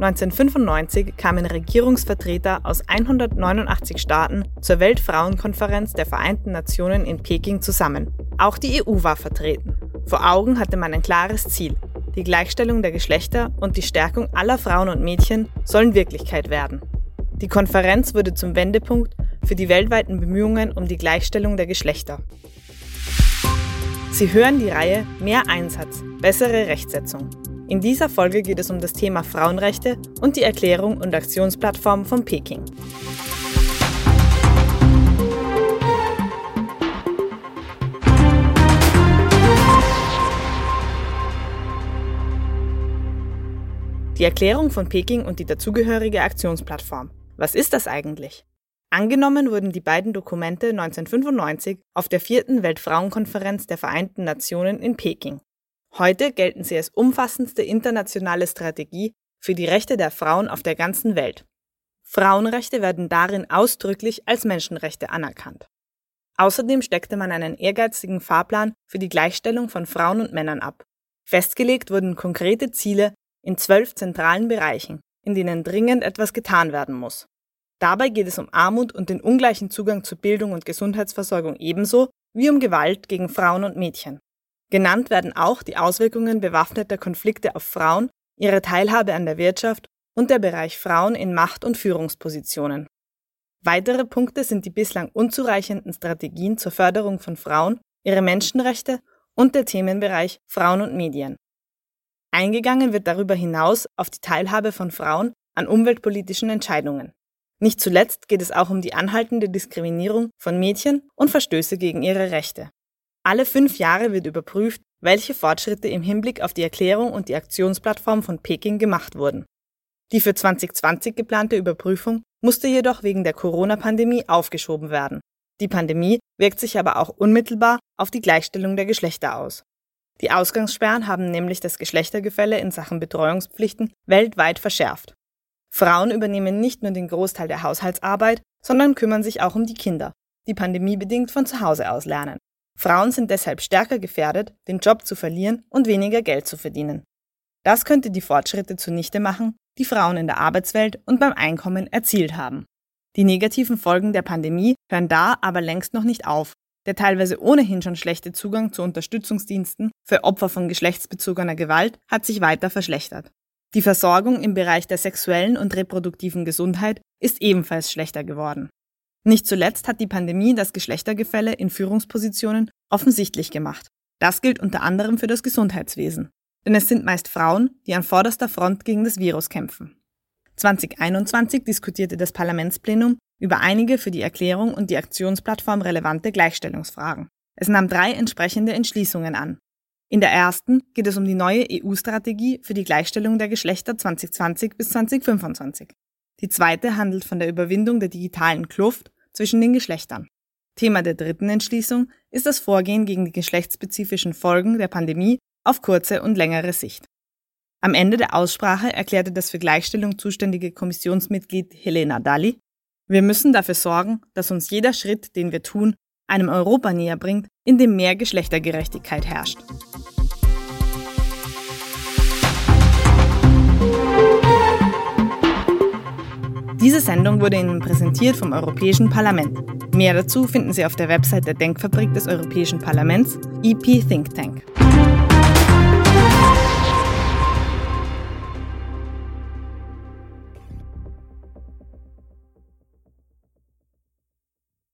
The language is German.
1995 kamen Regierungsvertreter aus 189 Staaten zur Weltfrauenkonferenz der Vereinten Nationen in Peking zusammen. Auch die EU war vertreten. Vor Augen hatte man ein klares Ziel. Die Gleichstellung der Geschlechter und die Stärkung aller Frauen und Mädchen sollen Wirklichkeit werden. Die Konferenz wurde zum Wendepunkt für die weltweiten Bemühungen um die Gleichstellung der Geschlechter. Sie hören die Reihe Mehr Einsatz, bessere Rechtsetzung. In dieser Folge geht es um das Thema Frauenrechte und die Erklärung und Aktionsplattform von Peking. Die Erklärung von Peking und die dazugehörige Aktionsplattform. Was ist das eigentlich? Angenommen wurden die beiden Dokumente 1995 auf der vierten Weltfrauenkonferenz der Vereinten Nationen in Peking. Heute gelten sie als umfassendste internationale Strategie für die Rechte der Frauen auf der ganzen Welt. Frauenrechte werden darin ausdrücklich als Menschenrechte anerkannt. Außerdem steckte man einen ehrgeizigen Fahrplan für die Gleichstellung von Frauen und Männern ab. Festgelegt wurden konkrete Ziele in zwölf zentralen Bereichen, in denen dringend etwas getan werden muss. Dabei geht es um Armut und den ungleichen Zugang zu Bildung und Gesundheitsversorgung ebenso wie um Gewalt gegen Frauen und Mädchen. Genannt werden auch die Auswirkungen bewaffneter Konflikte auf Frauen, ihre Teilhabe an der Wirtschaft und der Bereich Frauen in Macht- und Führungspositionen. Weitere Punkte sind die bislang unzureichenden Strategien zur Förderung von Frauen, ihre Menschenrechte und der Themenbereich Frauen und Medien. Eingegangen wird darüber hinaus auf die Teilhabe von Frauen an umweltpolitischen Entscheidungen. Nicht zuletzt geht es auch um die anhaltende Diskriminierung von Mädchen und Verstöße gegen ihre Rechte. Alle fünf Jahre wird überprüft, welche Fortschritte im Hinblick auf die Erklärung und die Aktionsplattform von Peking gemacht wurden. Die für 2020 geplante Überprüfung musste jedoch wegen der Corona-Pandemie aufgeschoben werden. Die Pandemie wirkt sich aber auch unmittelbar auf die Gleichstellung der Geschlechter aus. Die Ausgangssperren haben nämlich das Geschlechtergefälle in Sachen Betreuungspflichten weltweit verschärft. Frauen übernehmen nicht nur den Großteil der Haushaltsarbeit, sondern kümmern sich auch um die Kinder, die pandemiebedingt von zu Hause aus lernen. Frauen sind deshalb stärker gefährdet, den Job zu verlieren und weniger Geld zu verdienen. Das könnte die Fortschritte zunichte machen, die Frauen in der Arbeitswelt und beim Einkommen erzielt haben. Die negativen Folgen der Pandemie hören da aber längst noch nicht auf. Der teilweise ohnehin schon schlechte Zugang zu Unterstützungsdiensten für Opfer von geschlechtsbezogener Gewalt hat sich weiter verschlechtert. Die Versorgung im Bereich der sexuellen und reproduktiven Gesundheit ist ebenfalls schlechter geworden. Nicht zuletzt hat die Pandemie das Geschlechtergefälle in Führungspositionen offensichtlich gemacht. Das gilt unter anderem für das Gesundheitswesen. Denn es sind meist Frauen, die an vorderster Front gegen das Virus kämpfen. 2021 diskutierte das Parlamentsplenum über einige für die Erklärung und die Aktionsplattform relevante Gleichstellungsfragen. Es nahm drei entsprechende Entschließungen an, in der ersten geht es um die neue EU-Strategie für die Gleichstellung der Geschlechter 2020 bis 2025. Die zweite handelt von der Überwindung der digitalen Kluft zwischen den Geschlechtern. Thema der dritten Entschließung ist das Vorgehen gegen die geschlechtsspezifischen Folgen der Pandemie auf kurze und längere Sicht. Am Ende der Aussprache erklärte das für Gleichstellung zuständige Kommissionsmitglied Helena Dalli, wir müssen dafür sorgen, dass uns jeder Schritt, den wir tun, einem Europa näher bringt, in dem mehr Geschlechtergerechtigkeit herrscht. Diese Sendung wurde Ihnen präsentiert vom Europäischen Parlament. Mehr dazu finden Sie auf der Website der Denkfabrik des Europäischen Parlaments, EP Think Tank.